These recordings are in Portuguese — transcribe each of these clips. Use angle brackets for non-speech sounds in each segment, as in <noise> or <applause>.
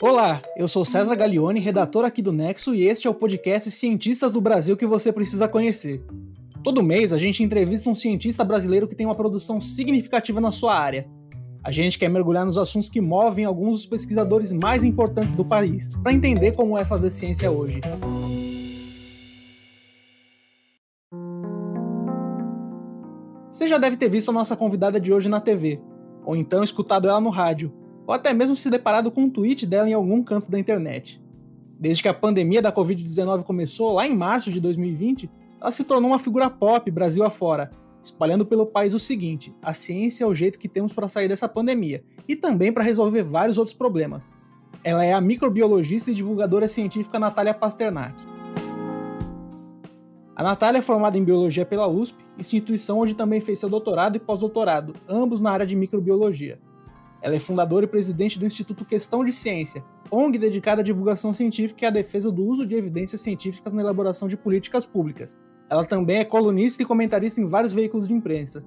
Olá, eu sou César Gaglione, redator aqui do Nexo, e este é o podcast Cientistas do Brasil que você precisa conhecer. Todo mês a gente entrevista um cientista brasileiro que tem uma produção significativa na sua área. A gente quer mergulhar nos assuntos que movem alguns dos pesquisadores mais importantes do país, para entender como é fazer ciência hoje. Você já deve ter visto a nossa convidada de hoje na TV, ou então escutado ela no rádio, ou até mesmo se deparado com um tweet dela em algum canto da internet. Desde que a pandemia da Covid-19 começou, lá em março de 2020, ela se tornou uma figura pop Brasil afora, espalhando pelo país o seguinte: a ciência é o jeito que temos para sair dessa pandemia e também para resolver vários outros problemas. Ela é a microbiologista e divulgadora científica Natália Pasternak. A Natália é formada em biologia pela USP, instituição onde também fez seu doutorado e pós-doutorado, ambos na área de microbiologia. Ela é fundadora e presidente do Instituto Questão de Ciência, ONG dedicada à divulgação científica e à defesa do uso de evidências científicas na elaboração de políticas públicas. Ela também é colunista e comentarista em vários veículos de imprensa.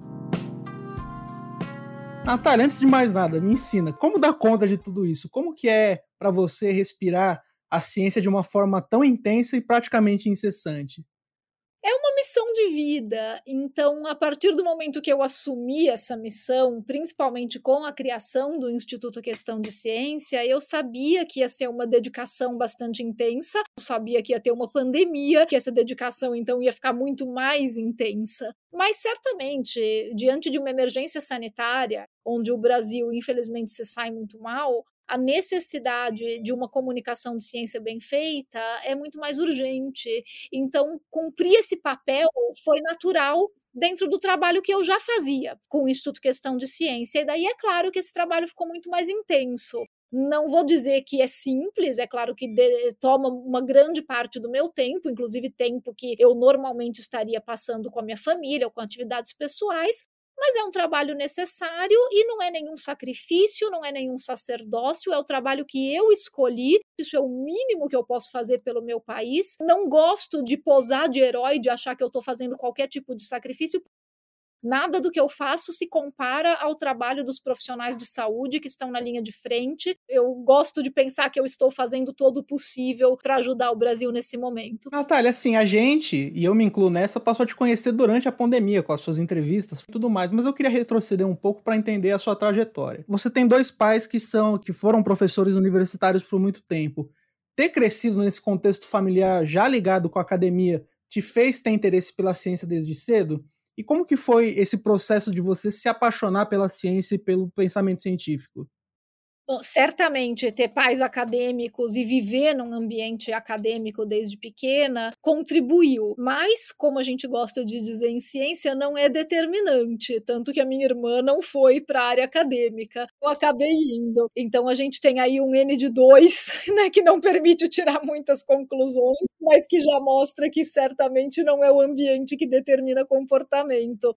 Natália, antes de mais nada, me ensina como dar conta de tudo isso. Como que é para você respirar a ciência de uma forma tão intensa e praticamente incessante? É uma missão de vida. Então, a partir do momento que eu assumi essa missão, principalmente com a criação do Instituto Questão de Ciência, eu sabia que ia ser uma dedicação bastante intensa, eu sabia que ia ter uma pandemia, que essa dedicação então ia ficar muito mais intensa. Mas certamente, diante de uma emergência sanitária, onde o Brasil infelizmente se sai muito mal, a necessidade de uma comunicação de ciência bem feita é muito mais urgente. Então, cumprir esse papel foi natural dentro do trabalho que eu já fazia com o Instituto Questão de Ciência. E daí é claro que esse trabalho ficou muito mais intenso. Não vou dizer que é simples, é claro que de, toma uma grande parte do meu tempo, inclusive tempo que eu normalmente estaria passando com a minha família ou com atividades pessoais, mas é um trabalho necessário e não é nenhum sacrifício, não é nenhum sacerdócio, é o trabalho que eu escolhi. Isso é o mínimo que eu posso fazer pelo meu país. Não gosto de posar de herói, de achar que eu estou fazendo qualquer tipo de sacrifício, Nada do que eu faço se compara ao trabalho dos profissionais de saúde que estão na linha de frente. Eu gosto de pensar que eu estou fazendo todo o possível para ajudar o Brasil nesse momento. Natália, assim, a gente, e eu me incluo nessa, passou a te conhecer durante a pandemia, com as suas entrevistas e tudo mais, mas eu queria retroceder um pouco para entender a sua trajetória. Você tem dois pais que são que foram professores universitários por muito tempo. Ter crescido nesse contexto familiar já ligado com a academia te fez ter interesse pela ciência desde cedo? E como que foi esse processo de você se apaixonar pela ciência e pelo pensamento científico? Certamente ter pais acadêmicos e viver num ambiente acadêmico desde pequena contribuiu, mas, como a gente gosta de dizer em ciência, não é determinante. Tanto que a minha irmã não foi para a área acadêmica, eu acabei indo. Então a gente tem aí um N de 2, <laughs> né, que não permite tirar muitas conclusões, mas que já mostra que certamente não é o ambiente que determina comportamento.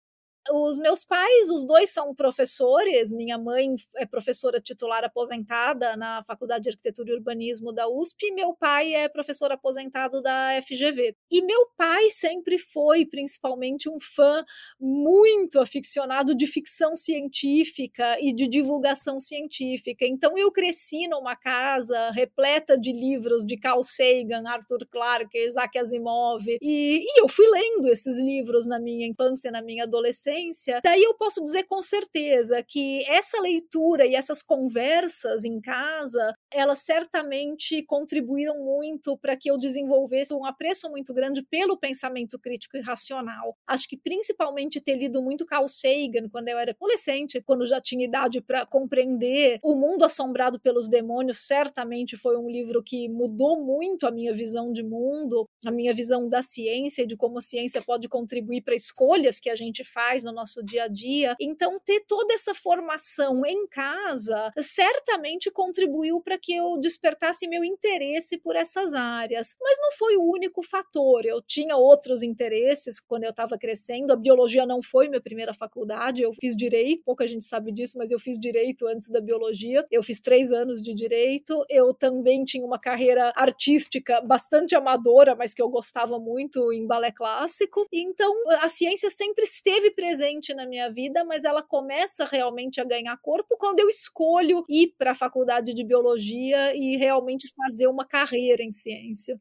Os meus pais, os dois são professores. Minha mãe é professora titular aposentada na Faculdade de Arquitetura e Urbanismo da USP, e meu pai é professor aposentado da FGV. E meu pai sempre foi, principalmente, um fã muito aficionado de ficção científica e de divulgação científica. Então eu cresci numa casa repleta de livros de Carl Sagan, Arthur Clarke, Isaac Asimov, e, e eu fui lendo esses livros na minha infância, na minha adolescência adolescência, daí eu posso dizer com certeza que essa leitura e essas conversas em casa, elas certamente contribuíram muito para que eu desenvolvesse um apreço muito grande pelo pensamento crítico e racional. Acho que principalmente ter lido muito Carl Sagan quando eu era adolescente, quando já tinha idade para compreender O Mundo Assombrado pelos Demônios, certamente foi um livro que mudou muito a minha visão de mundo, a minha visão da ciência e de como a ciência pode contribuir para escolhas que a gente faz no nosso dia a dia. Então, ter toda essa formação em casa certamente contribuiu para que eu despertasse meu interesse por essas áreas. Mas não foi o único fator. Eu tinha outros interesses quando eu estava crescendo. A biologia não foi minha primeira faculdade. Eu fiz direito, pouca gente sabe disso, mas eu fiz direito antes da biologia. Eu fiz três anos de direito. Eu também tinha uma carreira artística bastante amadora, mas que eu gostava muito em balé clássico. Então, a ciência sempre esteve presente presente na minha vida, mas ela começa realmente a ganhar corpo quando eu escolho ir para a faculdade de biologia e realmente fazer uma carreira em ciência.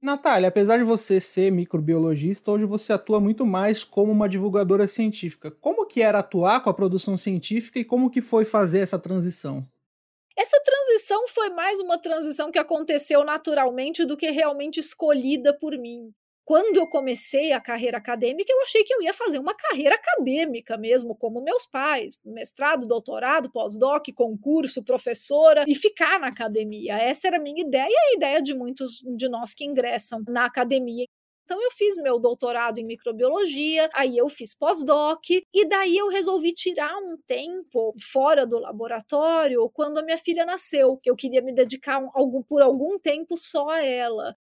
Natália, apesar de você ser microbiologista, hoje você atua muito mais como uma divulgadora científica. Como que era atuar com a produção científica e como que foi fazer essa transição? Essa transição foi mais uma transição que aconteceu naturalmente do que realmente escolhida por mim quando eu comecei a carreira acadêmica, eu achei que eu ia fazer uma carreira acadêmica mesmo, como meus pais, mestrado, doutorado, pós-doc, concurso, professora e ficar na academia. Essa era a minha ideia e a ideia de muitos de nós que ingressam na academia. Então eu fiz meu doutorado em microbiologia, aí eu fiz pós-doc e daí eu resolvi tirar um tempo fora do laboratório quando a minha filha nasceu. Eu queria me dedicar um, algum, por algum tempo só a ela.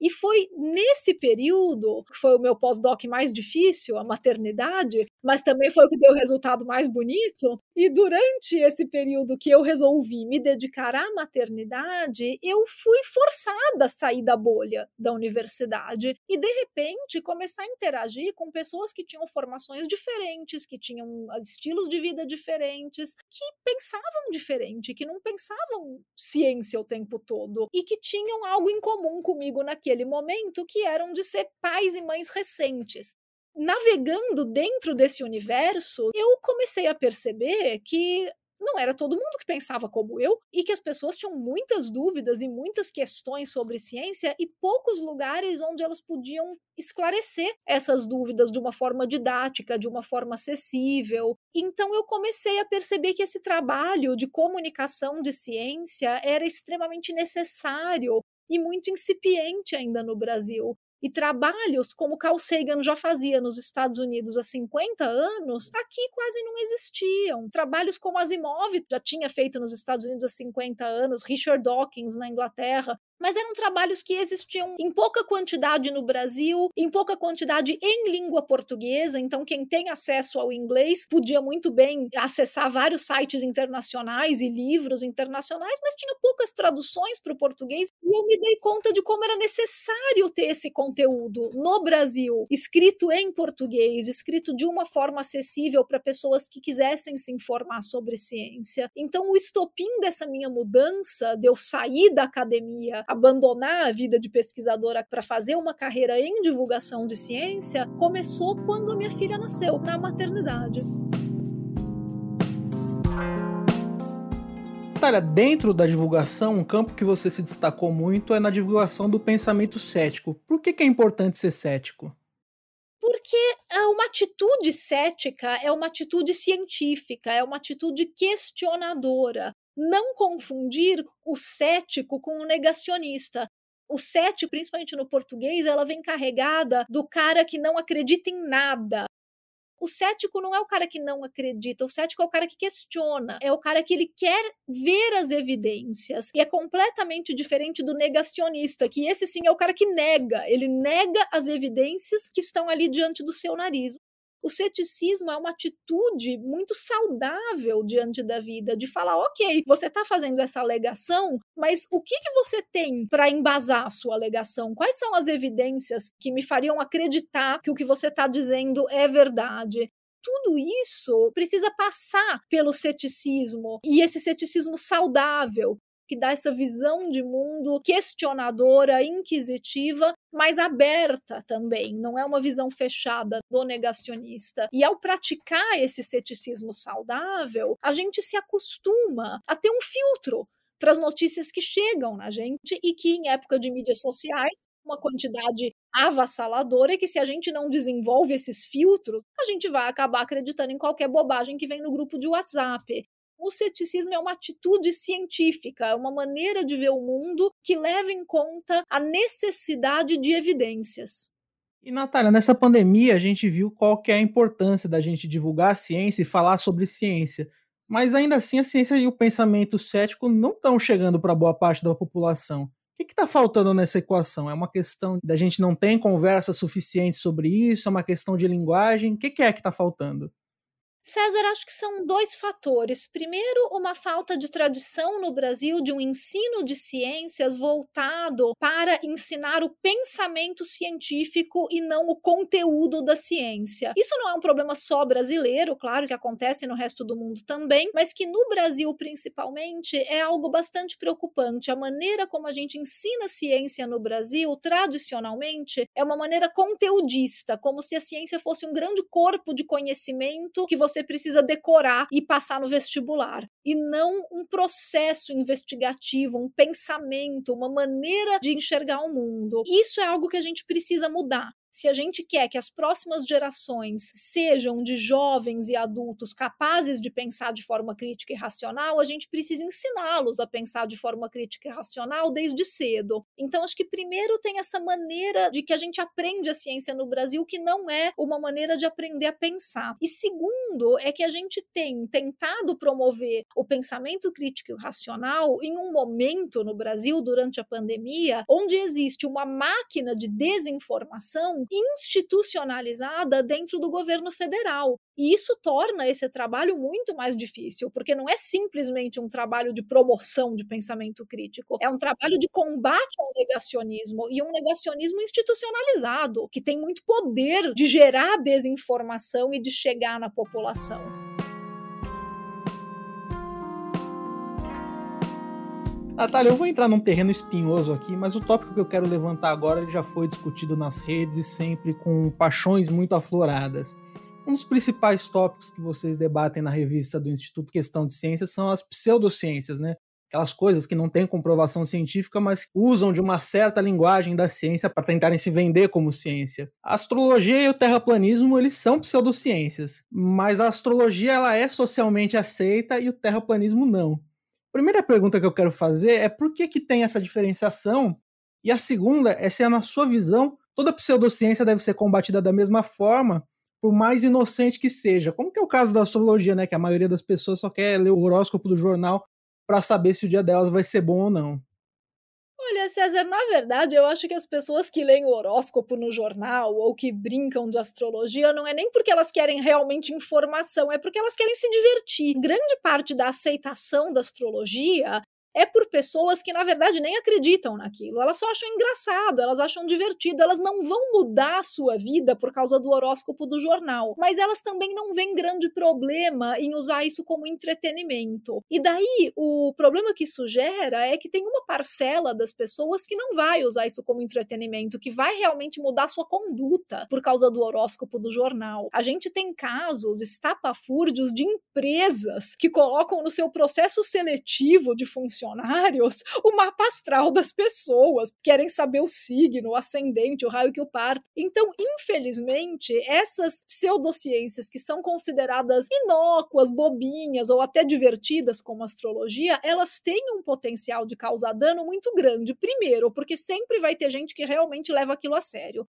E foi nesse período, que foi o meu pós-doc mais difícil, a maternidade, mas também foi o que deu o resultado mais bonito. E durante esse período que eu resolvi me dedicar à maternidade, eu fui forçada a sair da bolha da universidade e, de repente, começar a interagir com pessoas que tinham formações diferentes, que tinham estilos de vida diferentes, que pensavam diferente, que não pensavam ciência o tempo todo e que tinham algo em comum comigo naquele naquele momento que eram de ser pais e mães recentes. Navegando dentro desse universo, eu comecei a perceber que não era todo mundo que pensava como eu e que as pessoas tinham muitas dúvidas e muitas questões sobre ciência e poucos lugares onde elas podiam esclarecer essas dúvidas de uma forma didática, de uma forma acessível. Então eu comecei a perceber que esse trabalho de comunicação de ciência era extremamente necessário e muito incipiente ainda no Brasil. E trabalhos como Carl Sagan já fazia nos Estados Unidos há 50 anos, aqui quase não existiam. Trabalhos como Asimov já tinha feito nos Estados Unidos há 50 anos, Richard Dawkins na Inglaterra, mas eram trabalhos que existiam em pouca quantidade no Brasil, em pouca quantidade em língua portuguesa, então quem tem acesso ao inglês podia muito bem acessar vários sites internacionais e livros internacionais, mas tinha poucas traduções para o português, e eu me dei conta de como era necessário ter esse conteúdo no Brasil, escrito em português, escrito de uma forma acessível para pessoas que quisessem se informar sobre ciência. Então o estopim dessa minha mudança, de eu sair da academia abandonar a vida de pesquisadora para fazer uma carreira em divulgação de ciência começou quando a minha filha nasceu, na maternidade. Natália, dentro da divulgação, um campo que você se destacou muito é na divulgação do pensamento cético. Por que, que é importante ser cético? Porque uma atitude cética é uma atitude científica, é uma atitude questionadora não confundir o cético com o negacionista. O cético, principalmente no português, ela vem carregada do cara que não acredita em nada. O cético não é o cara que não acredita, o cético é o cara que questiona, é o cara que ele quer ver as evidências. E é completamente diferente do negacionista, que esse sim é o cara que nega, ele nega as evidências que estão ali diante do seu nariz. O ceticismo é uma atitude muito saudável diante da vida, de falar, ok, você está fazendo essa alegação, mas o que, que você tem para embasar a sua alegação? Quais são as evidências que me fariam acreditar que o que você está dizendo é verdade? tudo isso precisa passar pelo ceticismo e esse ceticismo saudável que dá essa visão de mundo questionadora, inquisitiva, mas aberta também, não é uma visão fechada do negacionista. E ao praticar esse ceticismo saudável, a gente se acostuma a ter um filtro para as notícias que chegam na gente e que em época de mídias sociais uma quantidade avassaladora que se a gente não desenvolve esses filtros, a gente vai acabar acreditando em qualquer bobagem que vem no grupo de WhatsApp. O ceticismo é uma atitude científica, é uma maneira de ver o mundo que leva em conta a necessidade de evidências. E Natália, nessa pandemia a gente viu qual que é a importância da gente divulgar a ciência e falar sobre ciência. Mas ainda assim a ciência e o pensamento cético não estão chegando para boa parte da população. O que está faltando nessa equação? É uma questão da gente não ter conversa suficiente sobre isso? É uma questão de linguagem? O que, que é que está faltando? César, acho que são dois fatores. Primeiro, uma falta de tradição no Brasil de um ensino de ciências voltado para ensinar o pensamento científico e não o conteúdo da ciência. Isso não é um problema só brasileiro, claro que acontece no resto do mundo também, mas que no Brasil principalmente é algo bastante preocupante. A maneira como a gente ensina ciência no Brasil, tradicionalmente, é uma maneira conteudista, como se a ciência fosse um grande corpo de conhecimento que você você precisa decorar e passar no vestibular, e não um processo investigativo, um pensamento, uma maneira de enxergar o mundo. Isso é algo que a gente precisa mudar se a gente quer que as próximas gerações sejam de jovens e adultos capazes de pensar de forma crítica e racional, a gente precisa ensiná-los a pensar de forma crítica e racional desde cedo. Então, acho que primeiro tem essa maneira de que a gente aprende a ciência no Brasil, que não é uma maneira de aprender a pensar. E segundo, é que a gente tem tentado promover o pensamento crítico e racional em um momento no Brasil, durante a pandemia, onde existe uma máquina de desinformação institucionalizada dentro do governo federal. E isso torna esse trabalho muito mais difícil, porque não é simplesmente um trabalho de promoção de pensamento crítico, é um trabalho de combate ao negacionismo e um negacionismo institucionalizado, que tem muito poder de gerar desinformação e de chegar na população. Natália, eu vou entrar num terreno espinhoso aqui, mas o tópico que eu quero levantar agora já foi discutido nas redes e sempre com paixões muito afloradas. Um dos principais tópicos que vocês debatem na revista do Instituto Questão de Ciências são as pseudociências, né? Aquelas coisas que não têm comprovação científica, mas usam de uma certa linguagem da ciência para tentarem se vender como ciência. A astrologia e o terraplanismo, eles são pseudociências, mas a astrologia ela é socialmente aceita e o terraplanismo não primeira pergunta que eu quero fazer é por que, que tem essa diferenciação? E a segunda é se, na sua visão, toda pseudociência deve ser combatida da mesma forma, por mais inocente que seja. Como que é o caso da astrologia, né? Que a maioria das pessoas só quer ler o horóscopo do jornal para saber se o dia delas vai ser bom ou não. Olha, César, na verdade, eu acho que as pessoas que leem o horóscopo no jornal ou que brincam de astrologia não é nem porque elas querem realmente informação, é porque elas querem se divertir. Grande parte da aceitação da astrologia é por pessoas que, na verdade, nem acreditam naquilo. Elas só acham engraçado, elas acham divertido, elas não vão mudar a sua vida por causa do horóscopo do jornal. Mas elas também não veem grande problema em usar isso como entretenimento. E daí, o problema que isso gera é que tem uma parcela das pessoas que não vai usar isso como entretenimento, que vai realmente mudar sua conduta por causa do horóscopo do jornal. A gente tem casos estapafúrdios de empresas que colocam no seu processo seletivo de funcionamento funcionários o mapa astral das pessoas, querem saber o signo, o ascendente, o raio que o parto. Então, infelizmente, essas pseudociências que são consideradas inócuas, bobinhas ou até divertidas como astrologia, elas têm um potencial de causar dano muito grande. Primeiro, porque sempre vai ter gente que realmente leva aquilo a sério.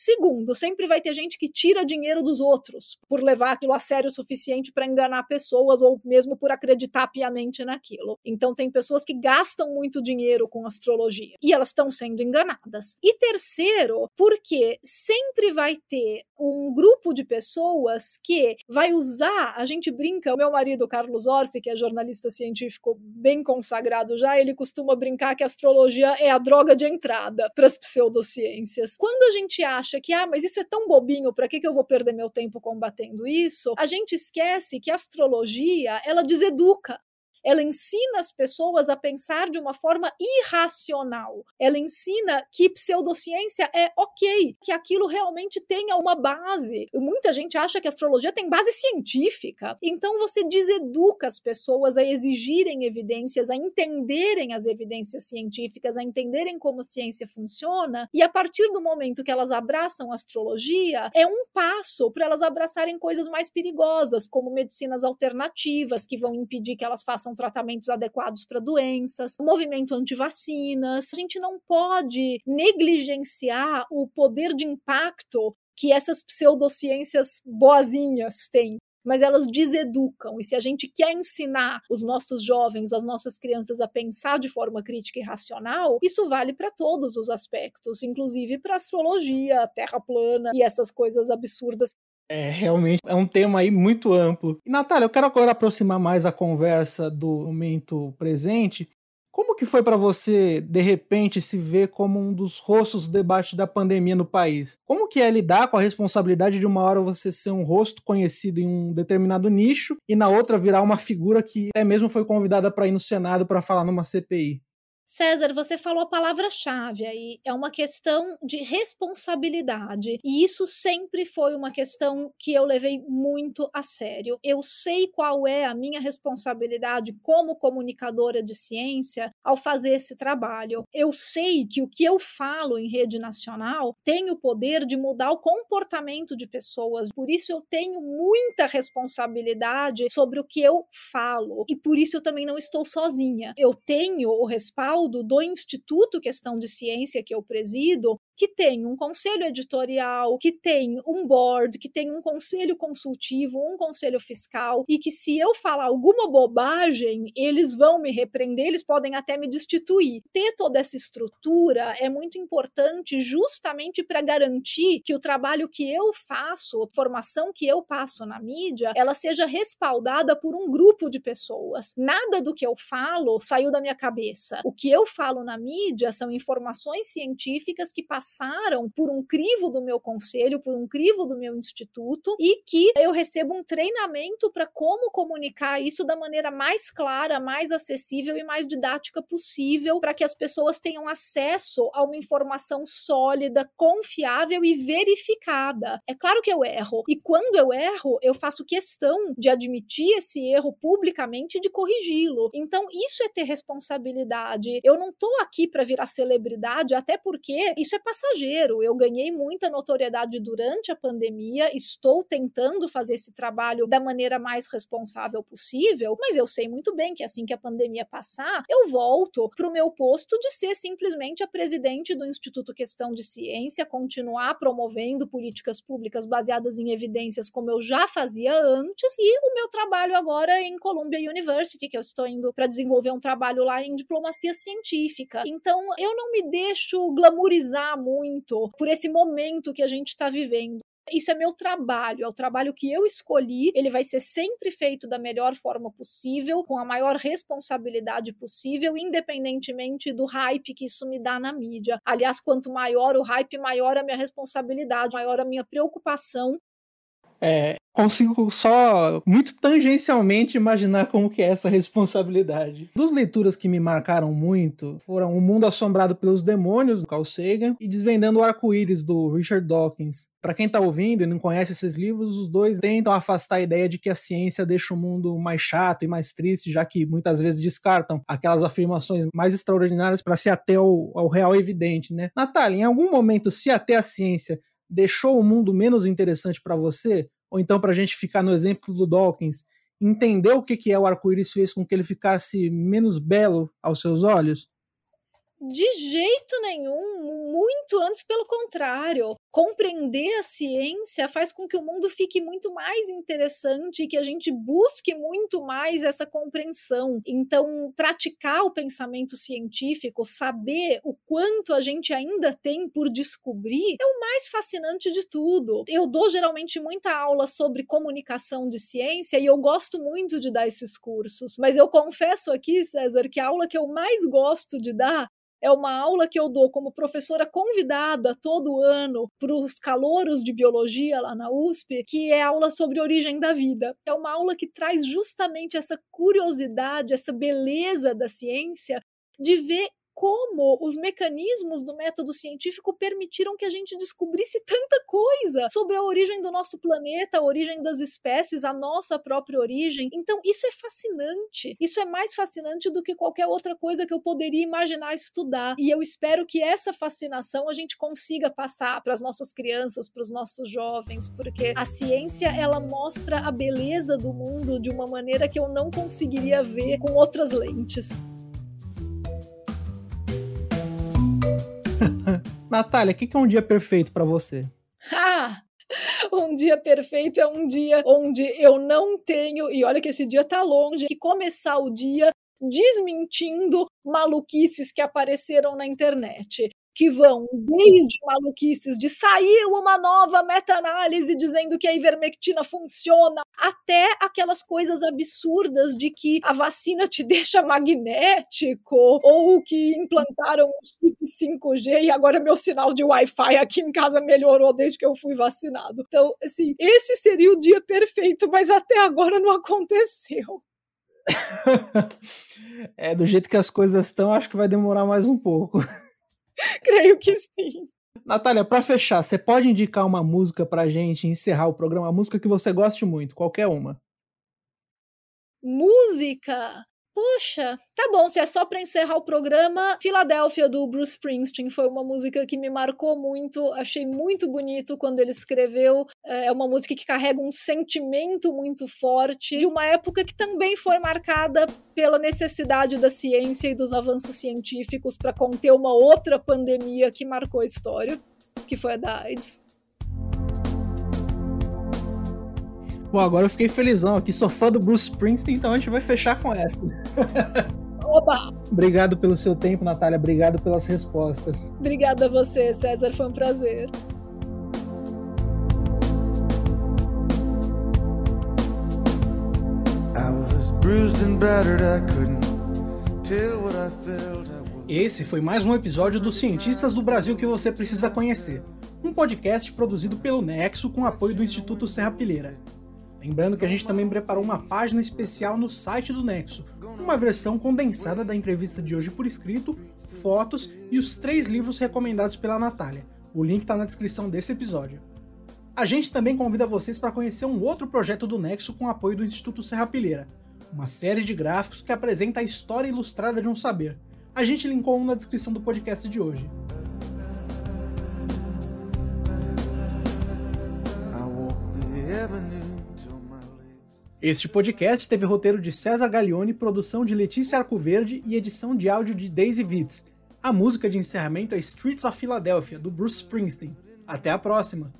Segundo, sempre vai ter gente que tira dinheiro dos outros por levar aquilo a sério o suficiente para enganar pessoas ou mesmo por acreditar piamente naquilo. Então, tem pessoas que gastam muito dinheiro com astrologia e elas estão sendo enganadas. E terceiro, porque sempre vai ter um grupo de pessoas que vai usar, a gente brinca, o meu marido Carlos Orsi, que é jornalista científico bem consagrado já, ele costuma brincar que a astrologia é a droga de entrada para as pseudociências. Quando a gente acha acha que, ah, mas isso é tão bobinho, para que, que eu vou perder meu tempo combatendo isso? A gente esquece que a astrologia, ela deseduca ela ensina as pessoas a pensar de uma forma irracional. Ela ensina que pseudociência é ok, que aquilo realmente tenha uma base. Muita gente acha que a astrologia tem base científica. Então você deseduca as pessoas a exigirem evidências, a entenderem as evidências científicas, a entenderem como a ciência funciona, e a partir do momento que elas abraçam a astrologia, é um passo para elas abraçarem coisas mais perigosas, como medicinas alternativas que vão impedir que elas façam tratamentos adequados para doenças, movimento anti-vacinas. A gente não pode negligenciar o poder de impacto que essas pseudociências boazinhas têm mas elas deseducam. E se a gente quer ensinar os nossos jovens, as nossas crianças a pensar de forma crítica e racional, isso vale para todos os aspectos, inclusive para astrologia, terra plana e essas coisas absurdas É, realmente é um tema aí muito amplo. E, Natália, eu quero agora aproximar mais a conversa do momento presente. Como que foi para você, de repente, se ver como um dos rostos do debate da pandemia no país? Como que é lidar com a responsabilidade de uma hora você ser um rosto conhecido em um determinado nicho e na outra virar uma figura que até mesmo foi convidada para ir no Senado para falar numa CPI? César, você falou a palavra-chave aí, é uma questão de responsabilidade. E isso sempre foi uma questão que eu levei muito a sério. Eu sei qual é a minha responsabilidade como comunicadora de ciência ao fazer esse trabalho. Eu sei que o que eu falo em rede nacional tem o poder de mudar o comportamento de pessoas. Por isso eu tenho muita responsabilidade sobre o que eu falo. E por isso eu também não estou sozinha. Eu tenho o respaldo respaldo do Instituto Questão de Ciência que eu presido, que tem um conselho editorial, que tem um board, que tem um conselho consultivo, um conselho fiscal, e que se eu falar alguma bobagem, eles vão me repreender, eles podem até me destituir. Ter toda essa estrutura é muito importante justamente para garantir que o trabalho que eu faço, a formação que eu passo na mídia, ela seja respaldada por um grupo de pessoas. Nada do que eu falo saiu da minha cabeça. O que eu falo na mídia são informações científicas que passaram por um crivo do meu conselho, por um crivo do meu instituto e que eu recebo um treinamento para como comunicar isso da maneira mais clara, mais acessível e mais didática possível para que as pessoas tenham acesso a uma informação sólida, confiável e verificada. É claro que eu erro e quando eu erro, eu faço questão de admitir esse erro publicamente e de corrigi-lo. Então, isso é ter responsabilidade. Eu não estou aqui para virar celebridade, até porque isso é passageiro. Eu ganhei muita notoriedade durante a pandemia, estou tentando fazer esse trabalho da maneira mais responsável possível, mas eu sei muito bem que assim que a pandemia passar, eu volto para o meu posto de ser simplesmente a presidente do Instituto Questão de Ciência, continuar promovendo políticas públicas baseadas em evidências como eu já fazia antes, e o meu trabalho agora em Columbia University, que eu estou indo para desenvolver um trabalho lá em diplomacia científica. Então, eu não me deixo glamourizar muito por esse momento que a gente está vivendo. Isso é meu trabalho, é o trabalho que eu escolhi. Ele vai ser sempre feito da melhor forma possível, com a maior responsabilidade possível, independentemente do hype que isso me dá na mídia. Aliás, quanto maior o hype, maior a minha responsabilidade, maior a minha preocupação. É, consigo só muito tangencialmente imaginar como que é essa responsabilidade. Duas leituras que me marcaram muito foram O Mundo Assombrado pelos Demônios, do Carl Sagan, e Desvendando o Arco-Íris, do Richard Dawkins. Para quem está ouvindo e não conhece esses livros, os dois tentam afastar a ideia de que a ciência deixa o mundo mais chato e mais triste, já que muitas vezes descartam aquelas afirmações mais extraordinárias para se ater ao, ao real evidente, né? Natália, em algum momento se até a ciência deixou o mundo menos interessante para você? ou então para a gente ficar no exemplo do Dawkins, entender o que, que é o arco-íris fez com que ele ficasse menos belo aos seus olhos? De jeito nenhum, muito antes pelo contrário. Compreender a ciência faz com que o mundo fique muito mais interessante e que a gente busque muito mais essa compreensão. Então, praticar o pensamento científico, saber o quanto a gente ainda tem por descobrir, é o mais fascinante de tudo. Eu dou geralmente muita aula sobre comunicação de ciência e eu gosto muito de dar esses cursos, mas eu confesso aqui, César, que a aula que eu mais gosto de dar é uma aula que eu dou como professora convidada todo ano para os calouros de biologia lá na USP, que é aula sobre origem da vida. É uma aula que traz justamente essa curiosidade, essa beleza da ciência de ver como os mecanismos do método científico permitiram que a gente descobrisse tanta coisa sobre a origem do nosso planeta, a origem das espécies, a nossa própria origem. Então, isso é fascinante. Isso é mais fascinante do que qualquer outra coisa que eu poderia imaginar estudar. E eu espero que essa fascinação a gente consiga passar para as nossas crianças, para os nossos jovens, porque a ciência ela mostra a beleza do mundo de uma maneira que eu não conseguiria ver com outras lentes. Natália, o que, que é um dia perfeito para você? <laughs> Ah! Um dia perfeito é um dia onde eu não tenho, e olha que esse dia tá longe, que começar o dia desmentindo maluquices que apareceram na internet que vão desde maluquices de saiu uma nova meta-análise dizendo que a ivermectina funciona, até aquelas coisas absurdas de que a vacina te <laughs> deixa magnético, ou que implantaram um chip 5G e agora meu sinal de Wi-Fi aqui em casa melhorou desde que eu fui vacinado. Então, assim, esse seria o dia perfeito, mas até agora não aconteceu. <laughs> é, do jeito que as coisas estão, acho que vai demorar mais um pouco. <laughs> <laughs> Creio que sim. Natália, para fechar, você pode indicar uma música pra gente encerrar o programa? Uma música que você goste muito, qualquer uma. Música? Poxa, tá bom, se é só para encerrar o programa, Filadélfia do Bruce Springsteen foi uma música que me marcou muito, achei muito bonito quando ele escreveu. É uma música que carrega um sentimento muito forte de uma época que também foi marcada pela necessidade da ciência e dos avanços científicos para conter uma outra pandemia que marcou a história, que foi a da AIDS. Bom, agora eu fiquei felizão aqui, sou fã do Bruce Springsteen, então a gente vai fechar com essa. <laughs> Oba! Obrigado pelo seu tempo, Natália. Obrigado pelas respostas. Obrigada a você, César. Foi um prazer. Esse foi mais um episódio dos Cientistas do Brasil que você precisa conhecer. Um podcast produzido pelo Nexo com apoio do Instituto Serra Pilheira. Lembrando que a gente também preparou uma página especial no site do Nexo, uma versão condensada da entrevista de hoje por escrito, fotos e os três livros recomendados pela Natália. O link está na descrição desse episódio. A gente também convida vocês para conhecer um outro projeto do Nexo com apoio do Instituto Serra Pilheira, uma série de gráficos que apresenta a história ilustrada de um saber. A gente linkou um na descrição do podcast de hoje. Este podcast teve roteiro de César Gaglione, produção de Letícia Arcoverde e edição de áudio de Daisy Vitz. A música de encerramento é Streets of Philadelphia, do Bruce Springsteen. Até a próxima!